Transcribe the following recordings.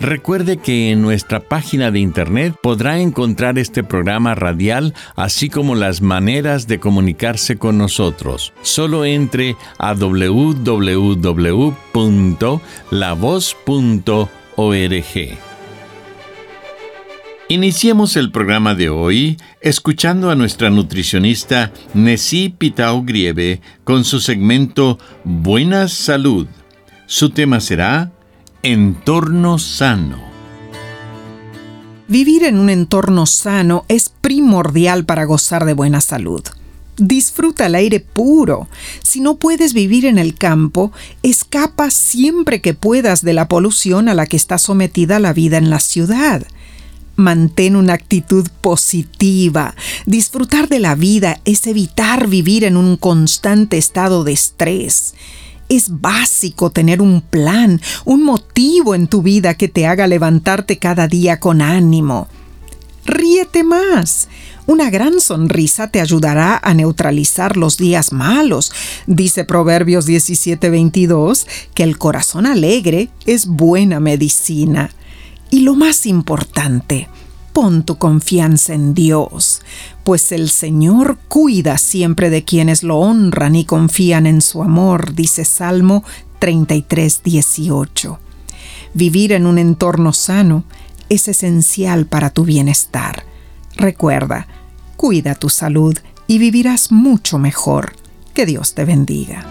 Recuerde que en nuestra página de internet podrá encontrar este programa radial, así como las maneras de comunicarse con nosotros. Solo entre a www.lavoz.org. Iniciemos el programa de hoy escuchando a nuestra nutricionista Nessie Pitao Grieve con su segmento Buena Salud. Su tema será Entorno sano. Vivir en un entorno sano es primordial para gozar de buena salud. Disfruta el aire puro. Si no puedes vivir en el campo, escapa siempre que puedas de la polución a la que está sometida la vida en la ciudad. Mantén una actitud positiva. Disfrutar de la vida es evitar vivir en un constante estado de estrés. Es básico tener un plan, un motivo en tu vida que te haga levantarte cada día con ánimo. Ríete más. Una gran sonrisa te ayudará a neutralizar los días malos. Dice Proverbios 17:22 que el corazón alegre es buena medicina. Y lo más importante, pon tu confianza en Dios, pues el Señor cuida siempre de quienes lo honran y confían en su amor, dice Salmo 33, 18. Vivir en un entorno sano es esencial para tu bienestar. Recuerda, cuida tu salud y vivirás mucho mejor. Que Dios te bendiga.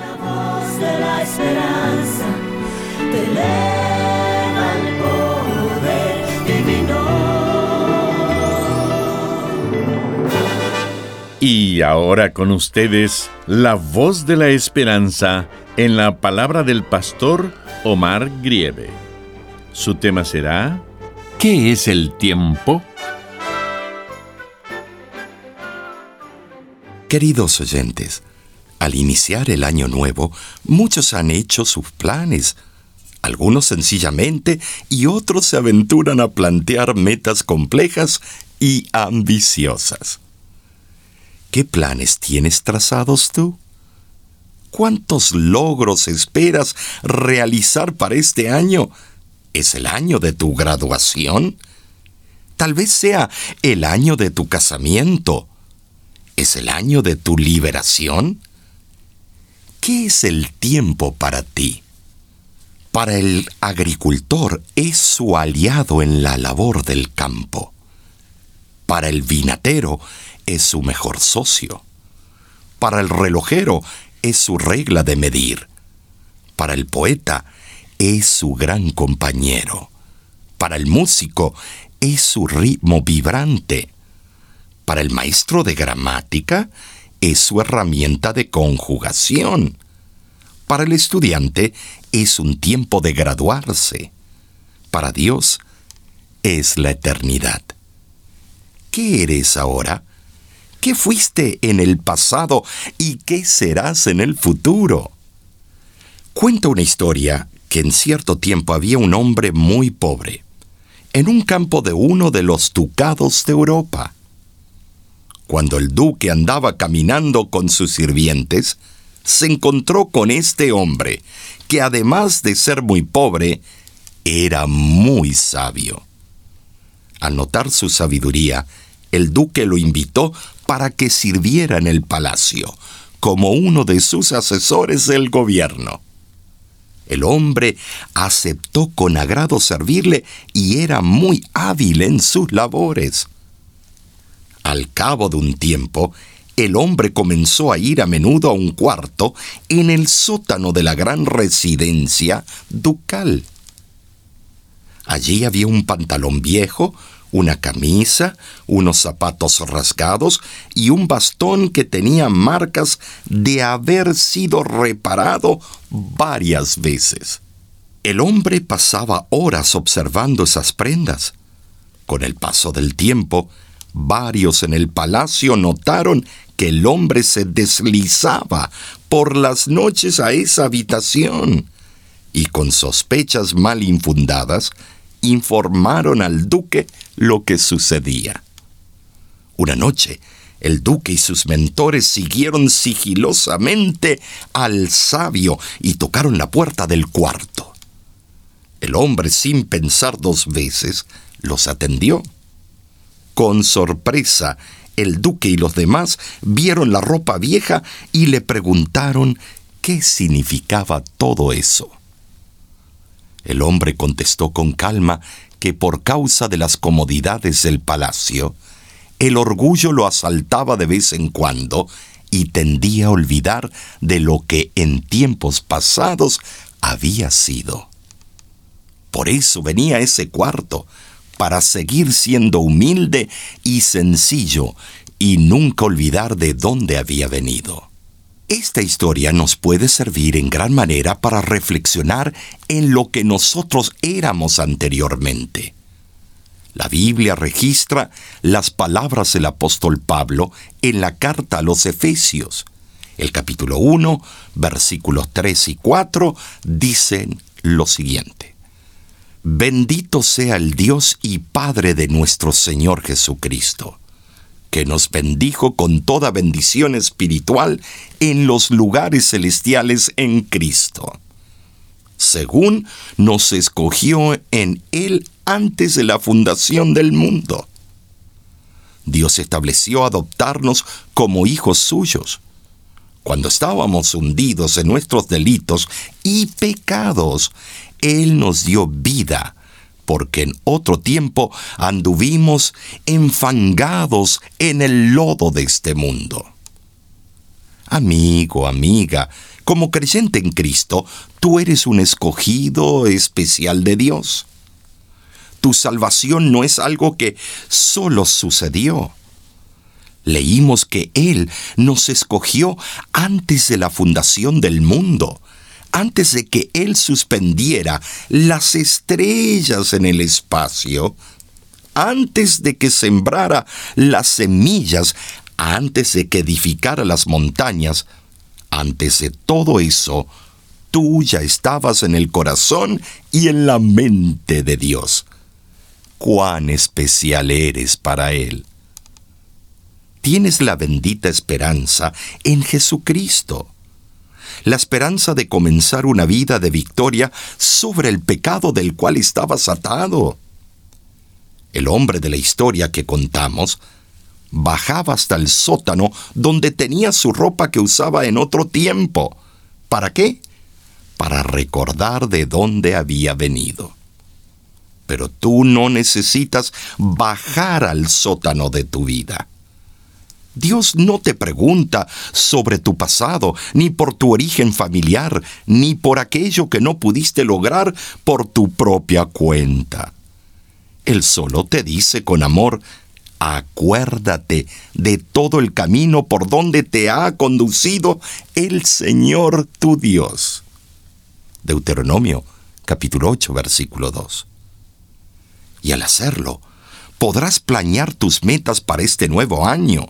La voz de la esperanza te Y ahora con ustedes, la voz de la esperanza en la palabra del pastor Omar Grieve. Su tema será, ¿qué es el tiempo? Queridos oyentes, al iniciar el año nuevo, muchos han hecho sus planes, algunos sencillamente y otros se aventuran a plantear metas complejas y ambiciosas. ¿Qué planes tienes trazados tú? ¿Cuántos logros esperas realizar para este año? ¿Es el año de tu graduación? Tal vez sea el año de tu casamiento. ¿Es el año de tu liberación? ¿Qué es el tiempo para ti? Para el agricultor es su aliado en la labor del campo. Para el vinatero es su mejor socio. Para el relojero es su regla de medir. Para el poeta es su gran compañero. Para el músico es su ritmo vibrante. Para el maestro de gramática es su herramienta de conjugación. Para el estudiante es un tiempo de graduarse. Para Dios es la eternidad. ¿Qué eres ahora? ¿Qué fuiste en el pasado y qué serás en el futuro? Cuenta una historia que en cierto tiempo había un hombre muy pobre, en un campo de uno de los ducados de Europa. Cuando el duque andaba caminando con sus sirvientes, se encontró con este hombre, que además de ser muy pobre, era muy sabio. Al notar su sabiduría, el duque lo invitó para que sirviera en el palacio, como uno de sus asesores del gobierno. El hombre aceptó con agrado servirle y era muy hábil en sus labores. Al cabo de un tiempo, el hombre comenzó a ir a menudo a un cuarto en el sótano de la gran residencia ducal. Allí había un pantalón viejo, una camisa, unos zapatos rasgados y un bastón que tenía marcas de haber sido reparado varias veces. El hombre pasaba horas observando esas prendas. Con el paso del tiempo, varios en el palacio notaron que el hombre se deslizaba por las noches a esa habitación y con sospechas mal infundadas informaron al duque lo que sucedía. Una noche, el duque y sus mentores siguieron sigilosamente al sabio y tocaron la puerta del cuarto. El hombre, sin pensar dos veces, los atendió. Con sorpresa, el duque y los demás vieron la ropa vieja y le preguntaron qué significaba todo eso. El hombre contestó con calma que por causa de las comodidades del palacio, el orgullo lo asaltaba de vez en cuando y tendía a olvidar de lo que en tiempos pasados había sido. Por eso venía a ese cuarto, para seguir siendo humilde y sencillo y nunca olvidar de dónde había venido. Esta historia nos puede servir en gran manera para reflexionar en lo que nosotros éramos anteriormente. La Biblia registra las palabras del apóstol Pablo en la carta a los Efesios. El capítulo 1, versículos 3 y 4 dicen lo siguiente. Bendito sea el Dios y Padre de nuestro Señor Jesucristo que nos bendijo con toda bendición espiritual en los lugares celestiales en Cristo, según nos escogió en Él antes de la fundación del mundo. Dios estableció adoptarnos como hijos suyos. Cuando estábamos hundidos en nuestros delitos y pecados, Él nos dio vida porque en otro tiempo anduvimos enfangados en el lodo de este mundo. Amigo, amiga, como creyente en Cristo, tú eres un escogido especial de Dios. Tu salvación no es algo que solo sucedió. Leímos que Él nos escogió antes de la fundación del mundo antes de que Él suspendiera las estrellas en el espacio, antes de que sembrara las semillas, antes de que edificara las montañas, antes de todo eso, tú ya estabas en el corazón y en la mente de Dios. Cuán especial eres para Él. Tienes la bendita esperanza en Jesucristo la esperanza de comenzar una vida de victoria sobre el pecado del cual estabas atado. El hombre de la historia que contamos bajaba hasta el sótano donde tenía su ropa que usaba en otro tiempo. ¿Para qué? Para recordar de dónde había venido. Pero tú no necesitas bajar al sótano de tu vida. Dios no te pregunta sobre tu pasado, ni por tu origen familiar, ni por aquello que no pudiste lograr por tu propia cuenta. Él solo te dice con amor, acuérdate de todo el camino por donde te ha conducido el Señor tu Dios. Deuteronomio capítulo 8 versículo 2. Y al hacerlo, podrás planear tus metas para este nuevo año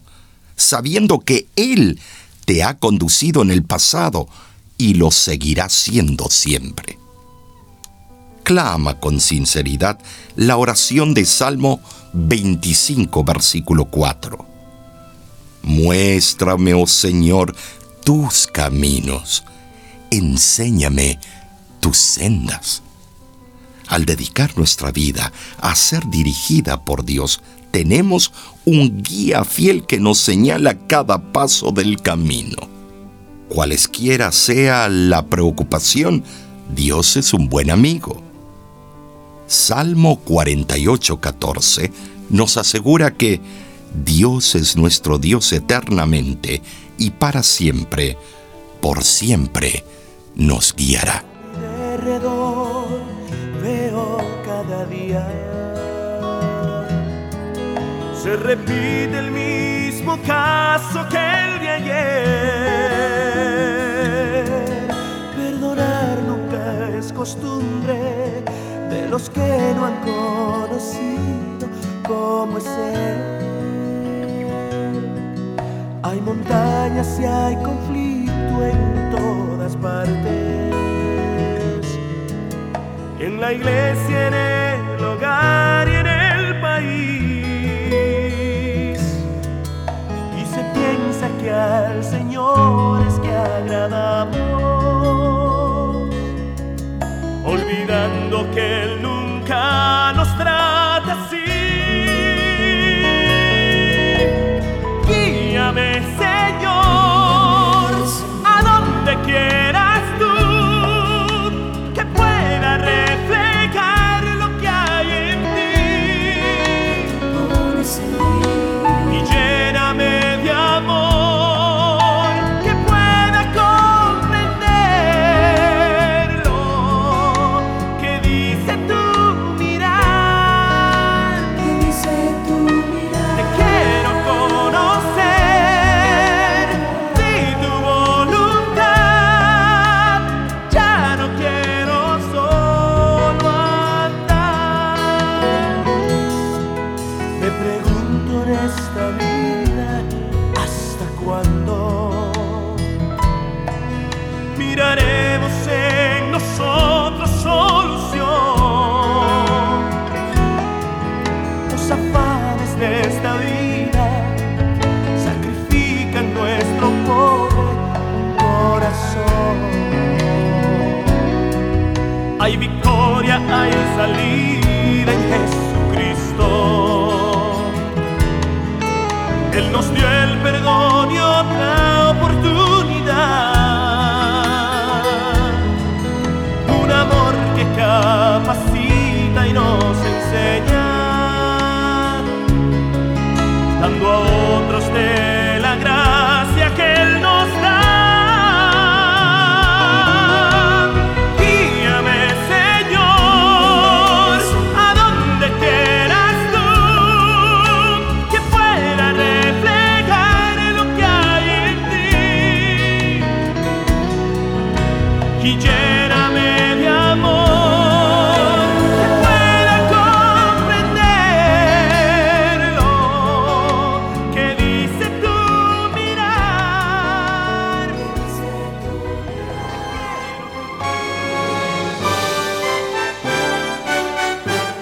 sabiendo que Él te ha conducido en el pasado y lo seguirá siendo siempre. Clama con sinceridad la oración de Salmo 25, versículo 4. Muéstrame, oh Señor, tus caminos, enséñame tus sendas. Al dedicar nuestra vida a ser dirigida por Dios, tenemos un guía fiel que nos señala cada paso del camino. Cualesquiera sea la preocupación, Dios es un buen amigo. Salmo 48:14 nos asegura que Dios es nuestro Dios eternamente y para siempre, por siempre, nos guiará. Se repite el mismo caso que el de ayer. Perdonar nunca es costumbre de los que no han conocido cómo es Él. Hay montañas y hay conflicto en todas partes. En la iglesia, en el Hay victoria, hay salida en Jesucristo. Él nos dio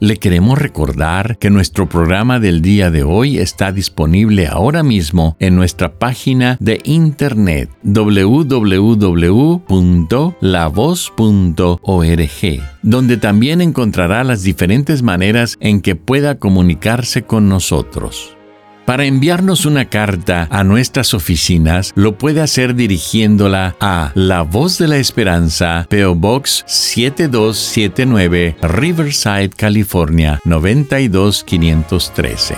Le queremos recordar que nuestro programa del día de hoy está disponible ahora mismo en nuestra página de internet www.lavoz.org, donde también encontrará las diferentes maneras en que pueda comunicarse con nosotros. Para enviarnos una carta a nuestras oficinas, lo puede hacer dirigiéndola a La Voz de la Esperanza, PO Box 7279, Riverside, California 92513.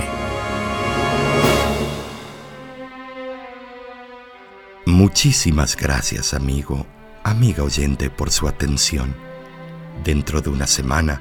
Muchísimas gracias, amigo, amiga oyente, por su atención. Dentro de una semana,